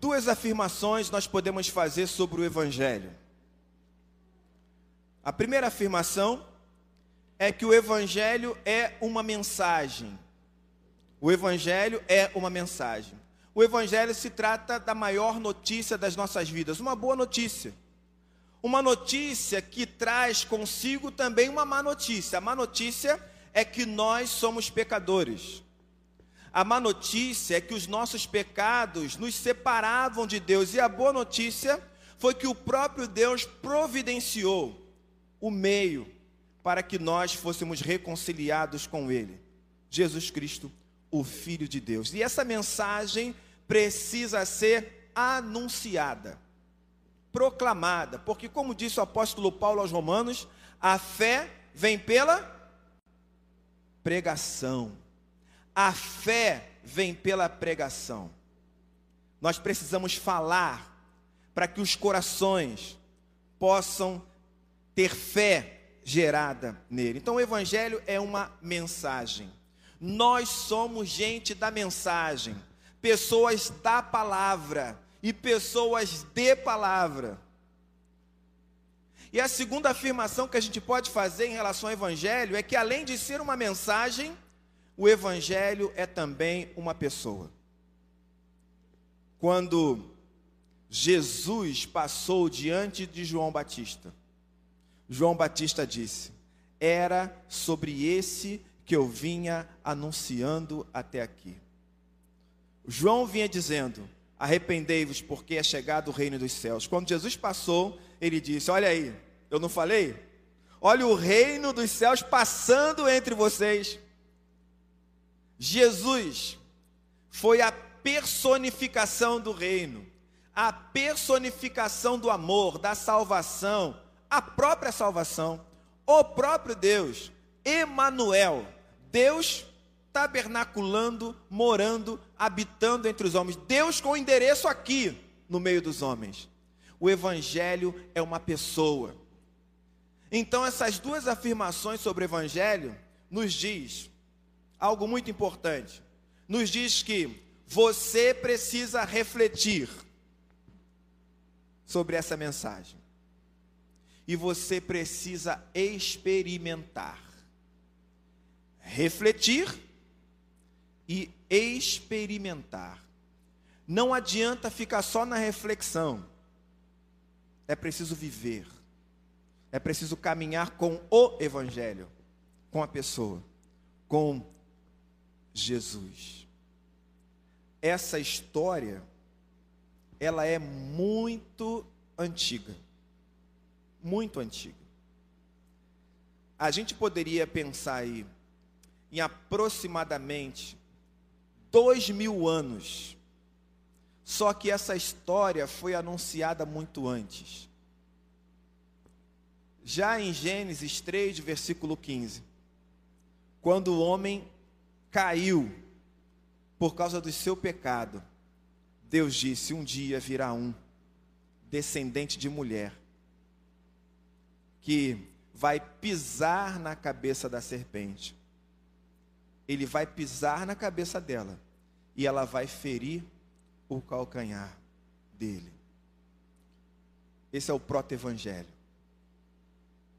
Duas afirmações nós podemos fazer sobre o Evangelho. A primeira afirmação é que o Evangelho é uma mensagem. O Evangelho é uma mensagem. O Evangelho se trata da maior notícia das nossas vidas, uma boa notícia. Uma notícia que traz consigo também uma má notícia. A má notícia é que nós somos pecadores. A má notícia é que os nossos pecados nos separavam de Deus. E a boa notícia foi que o próprio Deus providenciou o meio para que nós fôssemos reconciliados com Ele. Jesus Cristo, o Filho de Deus. E essa mensagem precisa ser anunciada, proclamada, porque, como disse o apóstolo Paulo aos Romanos, a fé vem pela pregação. A fé vem pela pregação. Nós precisamos falar para que os corações possam ter fé gerada nele. Então o evangelho é uma mensagem. Nós somos gente da mensagem, pessoas da palavra e pessoas de palavra. E a segunda afirmação que a gente pode fazer em relação ao evangelho é que além de ser uma mensagem, o evangelho é também uma pessoa. Quando Jesus passou diante de João Batista, João Batista disse: Era sobre esse que eu vinha anunciando até aqui. João vinha dizendo: Arrependei-vos, porque é chegado o reino dos céus. Quando Jesus passou, ele disse: Olha aí, eu não falei? Olha o reino dos céus passando entre vocês. Jesus foi a personificação do reino, a personificação do amor, da salvação, a própria salvação, o próprio Deus, Emanuel, Deus tabernaculando, morando, habitando entre os homens. Deus com endereço aqui no meio dos homens. O evangelho é uma pessoa. Então essas duas afirmações sobre o evangelho nos diz algo muito importante. Nos diz que você precisa refletir sobre essa mensagem e você precisa experimentar. Refletir e experimentar. Não adianta ficar só na reflexão. É preciso viver. É preciso caminhar com o Evangelho, com a pessoa, com Jesus. Essa história, ela é muito antiga muito antiga. A gente poderia pensar aí em aproximadamente dois mil anos. Só que essa história foi anunciada muito antes. Já em Gênesis 3, versículo 15, quando o homem caiu por causa do seu pecado, Deus disse: Um dia virá um descendente de mulher que vai pisar na cabeça da serpente. Ele vai pisar na cabeça dela e ela vai ferir o calcanhar dele. Esse é o proto-evangelho.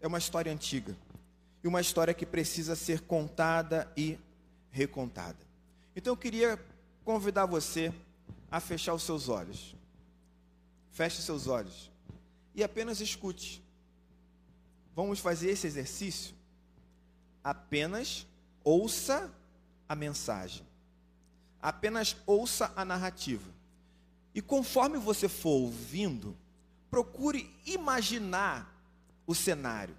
É uma história antiga e uma história que precisa ser contada e recontada. Então eu queria convidar você a fechar os seus olhos. Feche seus olhos e apenas escute vamos fazer esse exercício? Apenas ouça a mensagem. Apenas ouça a narrativa. E conforme você for ouvindo, procure imaginar o cenário.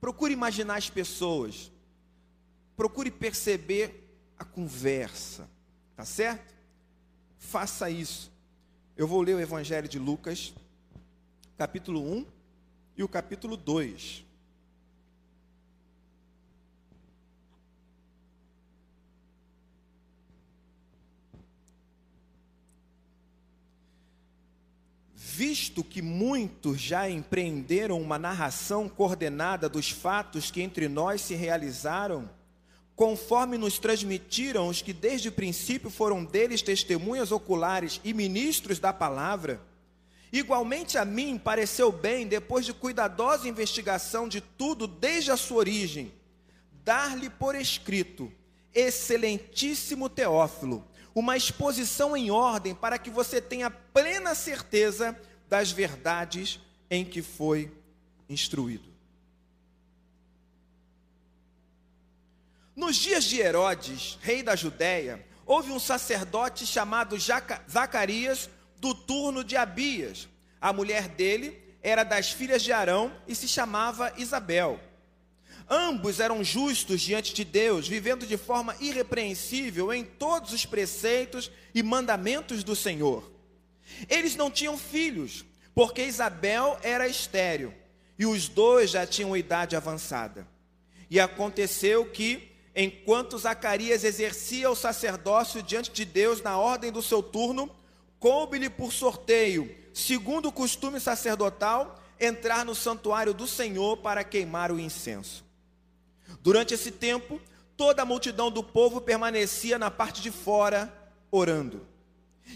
Procure imaginar as pessoas. Procure perceber a conversa. Tá certo? Faça isso. Eu vou ler o Evangelho de Lucas, capítulo 1, e o capítulo 2. Visto que muitos já empreenderam uma narração coordenada dos fatos que entre nós se realizaram, conforme nos transmitiram os que desde o princípio foram deles testemunhas oculares e ministros da palavra, igualmente a mim pareceu bem, depois de cuidadosa investigação de tudo desde a sua origem, dar-lhe por escrito, excelentíssimo Teófilo, uma exposição em ordem para que você tenha plena certeza das verdades em que foi instruído. Nos dias de Herodes, rei da Judéia, houve um sacerdote chamado Zacarias, do turno de Abias. A mulher dele era das filhas de Arão e se chamava Isabel. Ambos eram justos diante de Deus, vivendo de forma irrepreensível em todos os preceitos e mandamentos do Senhor. Eles não tinham filhos, porque Isabel era estéril, e os dois já tinham idade avançada. E aconteceu que, enquanto Zacarias exercia o sacerdócio diante de Deus na ordem do seu turno, coube-lhe por sorteio, segundo o costume sacerdotal, entrar no santuário do Senhor para queimar o incenso. Durante esse tempo, toda a multidão do povo permanecia na parte de fora, orando.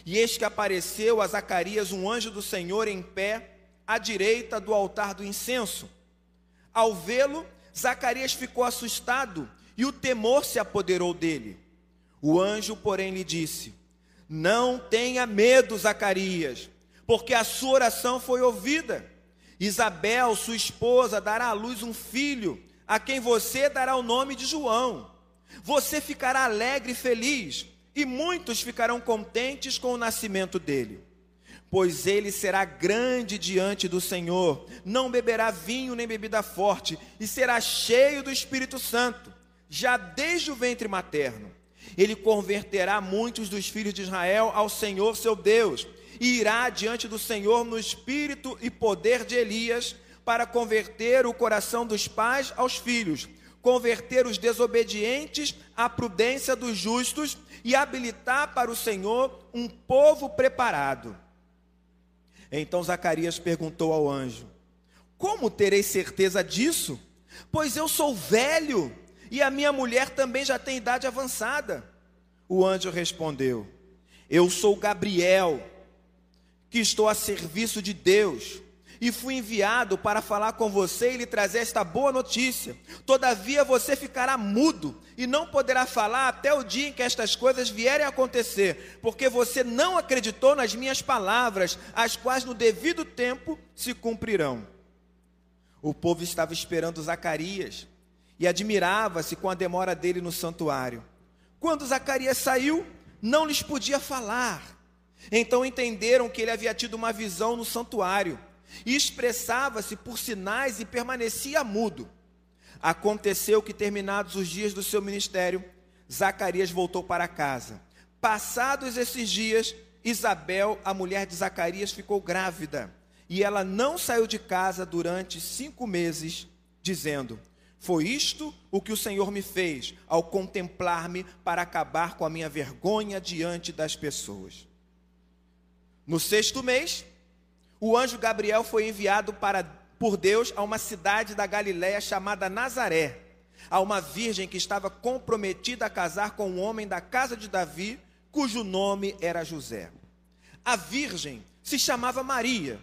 E eis que apareceu a Zacarias um anjo do Senhor em pé, à direita do altar do incenso. Ao vê-lo, Zacarias ficou assustado e o temor se apoderou dele. O anjo, porém, lhe disse: Não tenha medo, Zacarias, porque a sua oração foi ouvida. Isabel, sua esposa, dará à luz um filho, a quem você dará o nome de João. Você ficará alegre e feliz, e muitos ficarão contentes com o nascimento dele. Pois ele será grande diante do Senhor, não beberá vinho nem bebida forte, e será cheio do Espírito Santo já desde o ventre materno. Ele converterá muitos dos filhos de Israel ao Senhor seu Deus, e irá diante do Senhor no espírito e poder de Elias, para converter o coração dos pais aos filhos, converter os desobedientes à prudência dos justos e habilitar para o Senhor um povo preparado. Então Zacarias perguntou ao anjo: Como terei certeza disso? Pois eu sou velho e a minha mulher também já tem idade avançada. O anjo respondeu: Eu sou Gabriel, que estou a serviço de Deus, e fui enviado para falar com você e lhe trazer esta boa notícia. Todavia você ficará mudo e não poderá falar até o dia em que estas coisas vierem a acontecer, porque você não acreditou nas minhas palavras, as quais no devido tempo se cumprirão. O povo estava esperando Zacarias e admirava-se com a demora dele no santuário. Quando Zacarias saiu, não lhes podia falar. Então entenderam que ele havia tido uma visão no santuário e expressava-se por sinais e permanecia mudo. Aconteceu que, terminados os dias do seu ministério, Zacarias voltou para casa. Passados esses dias, Isabel, a mulher de Zacarias, ficou grávida e ela não saiu de casa durante cinco meses, dizendo: foi isto o que o Senhor me fez ao contemplar-me para acabar com a minha vergonha diante das pessoas. No sexto mês, o anjo Gabriel foi enviado para, por Deus a uma cidade da Galiléia chamada Nazaré, a uma virgem que estava comprometida a casar com um homem da casa de Davi, cujo nome era José. A virgem se chamava Maria.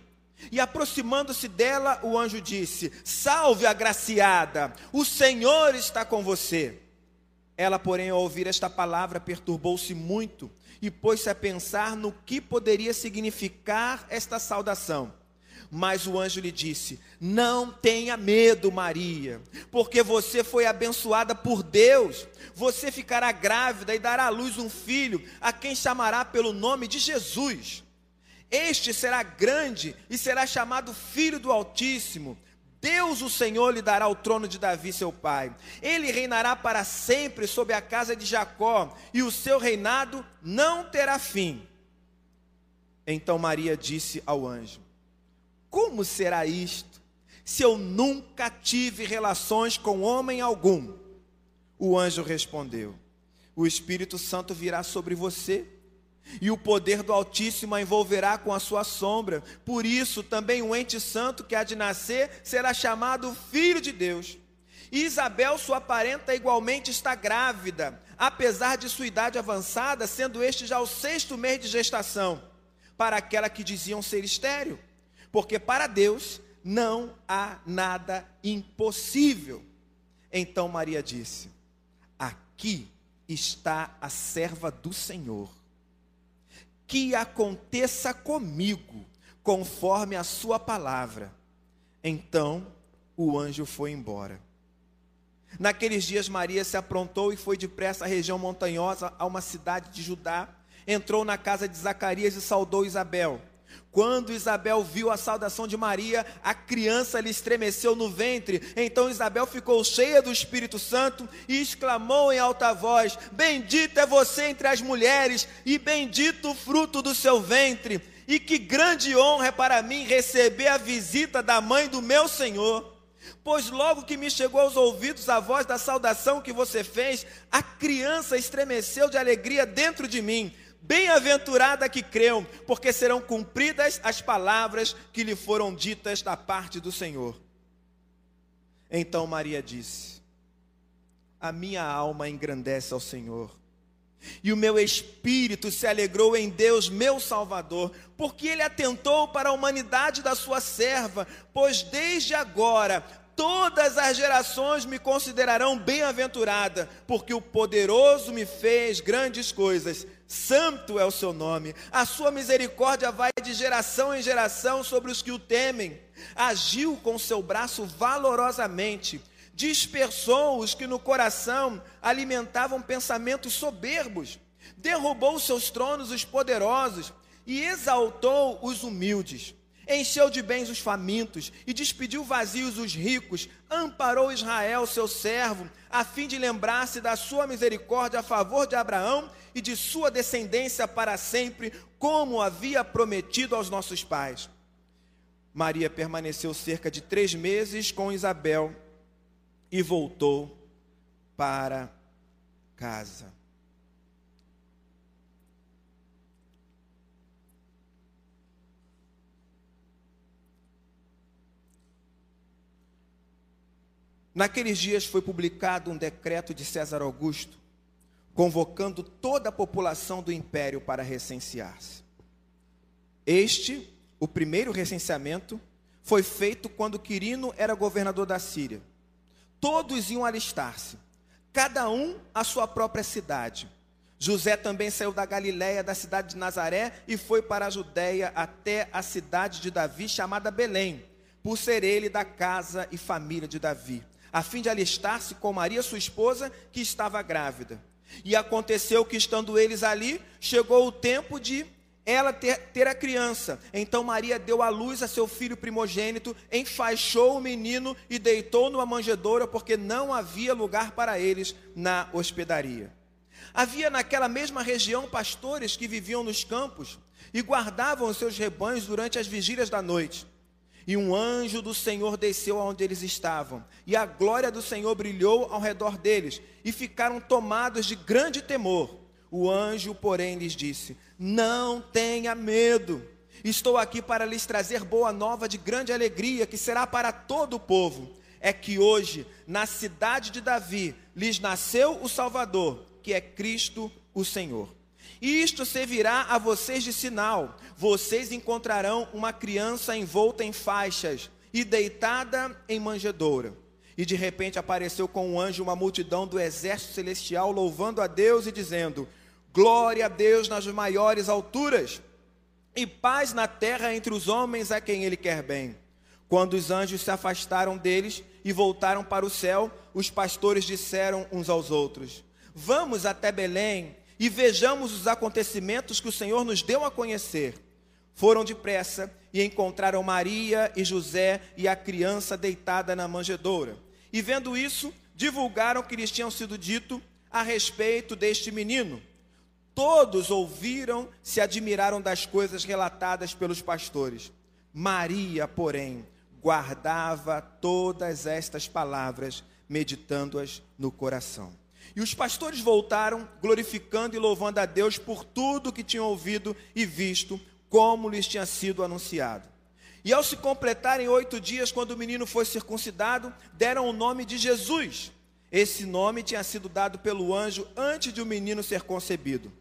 E aproximando-se dela, o anjo disse: Salve, agraciada, o Senhor está com você. Ela, porém, ao ouvir esta palavra, perturbou-se muito e pôs-se a pensar no que poderia significar esta saudação. Mas o anjo lhe disse: Não tenha medo, Maria, porque você foi abençoada por Deus. Você ficará grávida e dará à luz um filho, a quem chamará pelo nome de Jesus. Este será grande e será chamado Filho do Altíssimo. Deus, o Senhor, lhe dará o trono de Davi, seu pai. Ele reinará para sempre sobre a casa de Jacó, e o seu reinado não terá fim. Então Maria disse ao anjo: Como será isto, se eu nunca tive relações com homem algum? O anjo respondeu: O Espírito Santo virá sobre você e o poder do Altíssimo a envolverá com a sua sombra. Por isso, também o ente santo que há de nascer será chamado Filho de Deus. E Isabel, sua parenta, igualmente está grávida, apesar de sua idade avançada, sendo este já o sexto mês de gestação, para aquela que diziam ser estéril. Porque para Deus não há nada impossível. Então Maria disse: Aqui está a serva do Senhor. Que aconteça comigo, conforme a sua palavra. Então o anjo foi embora. Naqueles dias, Maria se aprontou e foi depressa à região montanhosa, a uma cidade de Judá. Entrou na casa de Zacarias e saudou Isabel. Quando Isabel viu a saudação de Maria, a criança lhe estremeceu no ventre. Então Isabel ficou cheia do Espírito Santo e exclamou em alta voz: Bendita é você entre as mulheres, e bendito o fruto do seu ventre. E que grande honra é para mim receber a visita da mãe do meu Senhor. Pois logo que me chegou aos ouvidos a voz da saudação que você fez, a criança estremeceu de alegria dentro de mim. Bem-aventurada que creu, porque serão cumpridas as palavras que lhe foram ditas da parte do Senhor. Então Maria disse: A minha alma engrandece ao Senhor, e o meu espírito se alegrou em Deus, meu Salvador, porque ele atentou para a humanidade da sua serva, pois desde agora todas as gerações me considerarão bem-aventurada, porque o poderoso me fez grandes coisas. Santo é o seu nome, a sua misericórdia vai de geração em geração sobre os que o temem. Agiu com seu braço valorosamente, dispersou os que no coração alimentavam pensamentos soberbos, derrubou seus tronos os poderosos e exaltou os humildes encheu de bens os famintos e despediu vazios os ricos, amparou Israel, seu servo, a fim de lembrar-se da sua misericórdia a favor de Abraão e de sua descendência para sempre, como havia prometido aos nossos pais. Maria permaneceu cerca de três meses com Isabel e voltou para casa. Naqueles dias foi publicado um decreto de César Augusto, convocando toda a população do império para recensear-se. Este, o primeiro recenseamento, foi feito quando Quirino era governador da Síria. Todos iam alistar-se, cada um à sua própria cidade. José também saiu da Galiléia, da cidade de Nazaré, e foi para a Judéia até a cidade de Davi, chamada Belém, por ser ele da casa e família de Davi a fim de alistar-se com Maria, sua esposa, que estava grávida. E aconteceu que, estando eles ali, chegou o tempo de ela ter, ter, a criança. Então Maria deu à luz a seu filho primogênito, enfaixou o menino e deitou numa manjedoura, porque não havia lugar para eles na hospedaria. Havia naquela mesma região pastores que viviam nos campos e guardavam os seus rebanhos durante as vigílias da noite. E um anjo do Senhor desceu aonde eles estavam, e a glória do Senhor brilhou ao redor deles, e ficaram tomados de grande temor. O anjo, porém, lhes disse: Não tenha medo. Estou aqui para lhes trazer boa nova de grande alegria, que será para todo o povo. É que hoje, na cidade de Davi, lhes nasceu o Salvador, que é Cristo o Senhor. Isto servirá a vocês de sinal: vocês encontrarão uma criança envolta em faixas e deitada em manjedoura. E de repente apareceu com um anjo uma multidão do exército celestial, louvando a Deus e dizendo: Glória a Deus nas maiores alturas, e paz na terra entre os homens a quem Ele quer bem. Quando os anjos se afastaram deles e voltaram para o céu, os pastores disseram uns aos outros: Vamos até Belém e vejamos os acontecimentos que o Senhor nos deu a conhecer. Foram depressa e encontraram Maria e José e a criança deitada na manjedoura. E vendo isso, divulgaram o que lhes tinham sido dito a respeito deste menino. Todos ouviram, se admiraram das coisas relatadas pelos pastores. Maria, porém, guardava todas estas palavras, meditando-as no coração. E os pastores voltaram, glorificando e louvando a Deus por tudo que tinham ouvido e visto, como lhes tinha sido anunciado. E ao se completarem oito dias, quando o menino foi circuncidado, deram o nome de Jesus. Esse nome tinha sido dado pelo anjo antes de o menino ser concebido.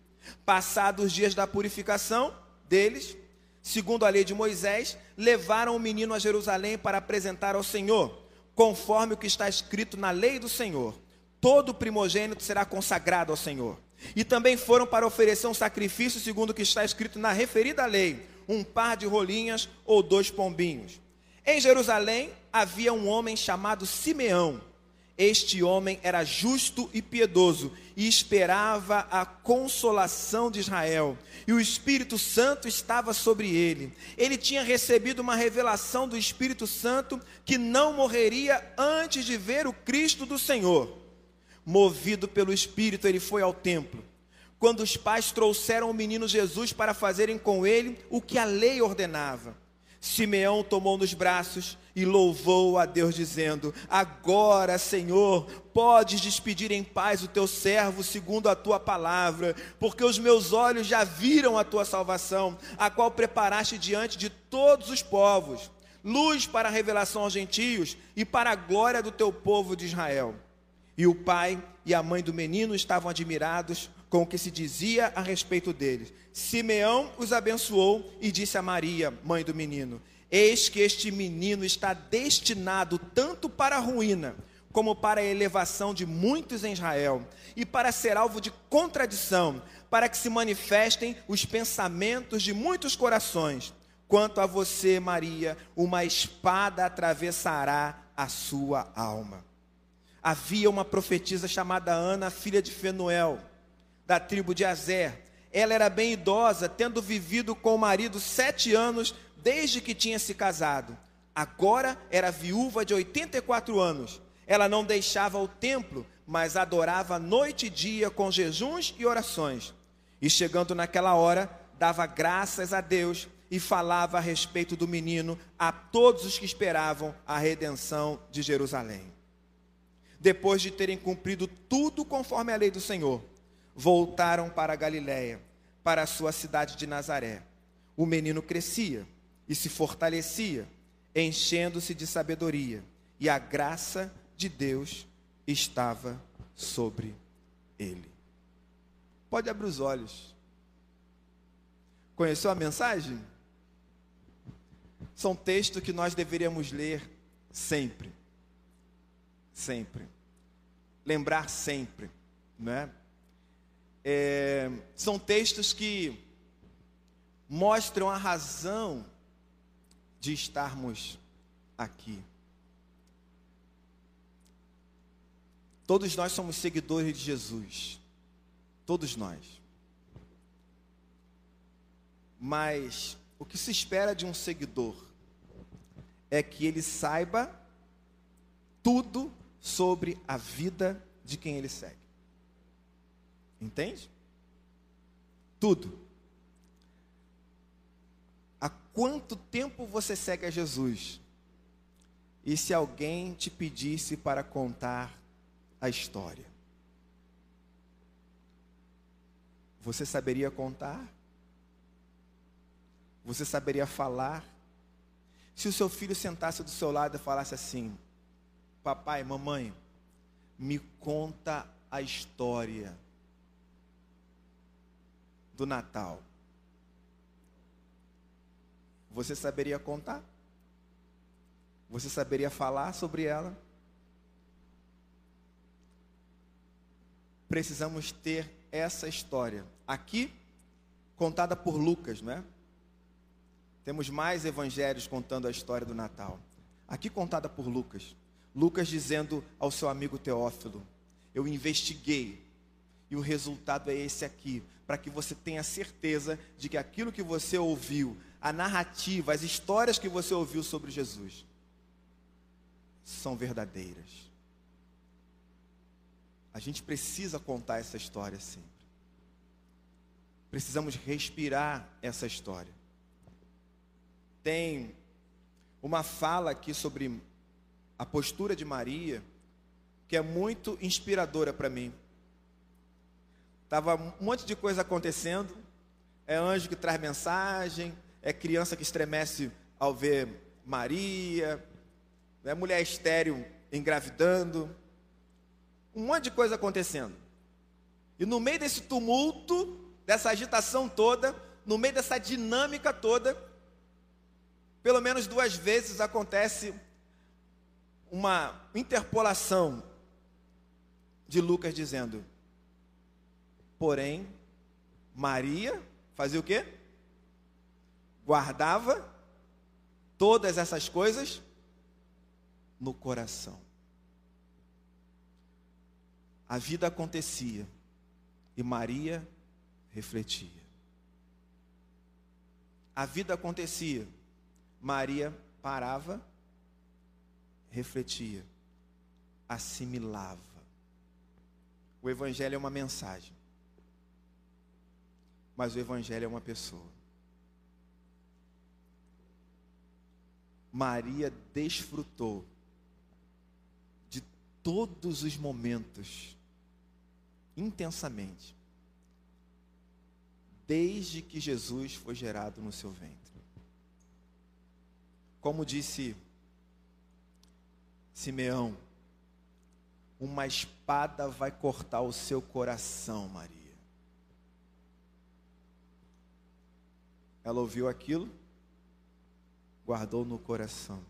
Passados os dias da purificação deles, segundo a lei de Moisés, levaram o menino a Jerusalém para apresentar ao Senhor, conforme o que está escrito na lei do Senhor. Todo primogênito será consagrado ao Senhor. E também foram para oferecer um sacrifício, segundo o que está escrito na referida lei: um par de rolinhas ou dois pombinhos. Em Jerusalém havia um homem chamado Simeão. Este homem era justo e piedoso e esperava a consolação de Israel, e o Espírito Santo estava sobre ele. Ele tinha recebido uma revelação do Espírito Santo que não morreria antes de ver o Cristo do Senhor. Movido pelo Espírito, ele foi ao templo. Quando os pais trouxeram o menino Jesus para fazerem com ele o que a lei ordenava, Simeão tomou nos braços e louvou a Deus, dizendo: Agora, Senhor, podes despedir em paz o teu servo, segundo a tua palavra, porque os meus olhos já viram a tua salvação, a qual preparaste diante de todos os povos, luz para a revelação aos gentios e para a glória do teu povo de Israel. E o pai e a mãe do menino estavam admirados com o que se dizia a respeito deles. Simeão os abençoou e disse a Maria, mãe do menino: Eis que este menino está destinado tanto para a ruína, como para a elevação de muitos em Israel, e para ser alvo de contradição, para que se manifestem os pensamentos de muitos corações. Quanto a você, Maria, uma espada atravessará a sua alma. Havia uma profetisa chamada Ana, filha de Fenuel da tribo de Azer. Ela era bem idosa, tendo vivido com o marido sete anos desde que tinha se casado. Agora era viúva de 84 anos. Ela não deixava o templo, mas adorava noite e dia com jejuns e orações. E chegando naquela hora, dava graças a Deus e falava a respeito do menino a todos os que esperavam a redenção de Jerusalém. Depois de terem cumprido tudo conforme a lei do Senhor, voltaram para Galiléia, para a sua cidade de Nazaré. O menino crescia e se fortalecia, enchendo-se de sabedoria, e a graça de Deus estava sobre ele. Pode abrir os olhos. Conheceu a mensagem? São textos que nós deveríamos ler sempre. Sempre. Lembrar sempre, não é? É, são textos que mostram a razão de estarmos aqui. Todos nós somos seguidores de Jesus. Todos nós. Mas o que se espera de um seguidor é que ele saiba tudo sobre a vida de quem ele segue. Entende? Tudo. Há quanto tempo você segue a Jesus? E se alguém te pedisse para contar a história? Você saberia contar? Você saberia falar? Se o seu filho sentasse do seu lado e falasse assim: Papai, mamãe, me conta a história do Natal, você saberia contar? Você saberia falar sobre ela? Precisamos ter essa história aqui contada por Lucas, não é? Temos mais evangelhos contando a história do Natal. Aqui contada por Lucas. Lucas dizendo ao seu amigo Teófilo: Eu investiguei e o resultado é esse aqui para que você tenha certeza de que aquilo que você ouviu, a narrativa, as histórias que você ouviu sobre Jesus, são verdadeiras. A gente precisa contar essa história sempre. Precisamos respirar essa história. Tem uma fala aqui sobre a postura de Maria que é muito inspiradora para mim. Tava um monte de coisa acontecendo. É anjo que traz mensagem, é criança que estremece ao ver Maria, né, mulher estéril engravidando, um monte de coisa acontecendo. E no meio desse tumulto, dessa agitação toda, no meio dessa dinâmica toda, pelo menos duas vezes acontece uma interpolação de Lucas dizendo: Porém, Maria fazia o quê? Guardava todas essas coisas no coração. A vida acontecia e Maria refletia. A vida acontecia, Maria parava, refletia, assimilava. O Evangelho é uma mensagem, mas o Evangelho é uma pessoa. Maria desfrutou de todos os momentos intensamente, desde que Jesus foi gerado no seu ventre. Como disse Simeão, uma espada vai cortar o seu coração, Maria. Ela ouviu aquilo, guardou no coração.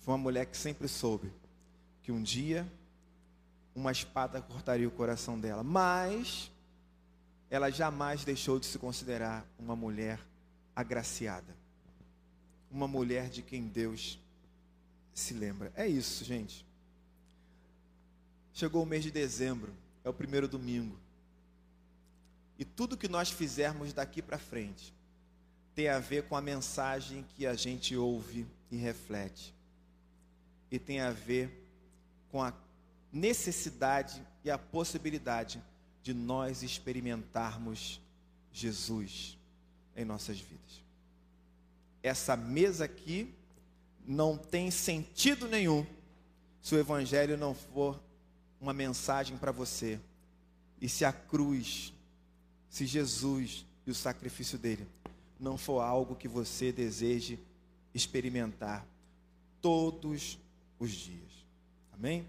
Foi uma mulher que sempre soube que um dia uma espada cortaria o coração dela, mas ela jamais deixou de se considerar uma mulher agraciada, uma mulher de quem Deus se lembra. É isso, gente. Chegou o mês de dezembro, é o primeiro domingo. E tudo que nós fizermos daqui para frente tem a ver com a mensagem que a gente ouve e reflete. E tem a ver com a necessidade e a possibilidade de nós experimentarmos Jesus em nossas vidas. Essa mesa aqui não tem sentido nenhum se o Evangelho não for uma mensagem para você. E se a cruz, se Jesus e o sacrifício dele não for algo que você deseje experimentar todos os dias. Amém?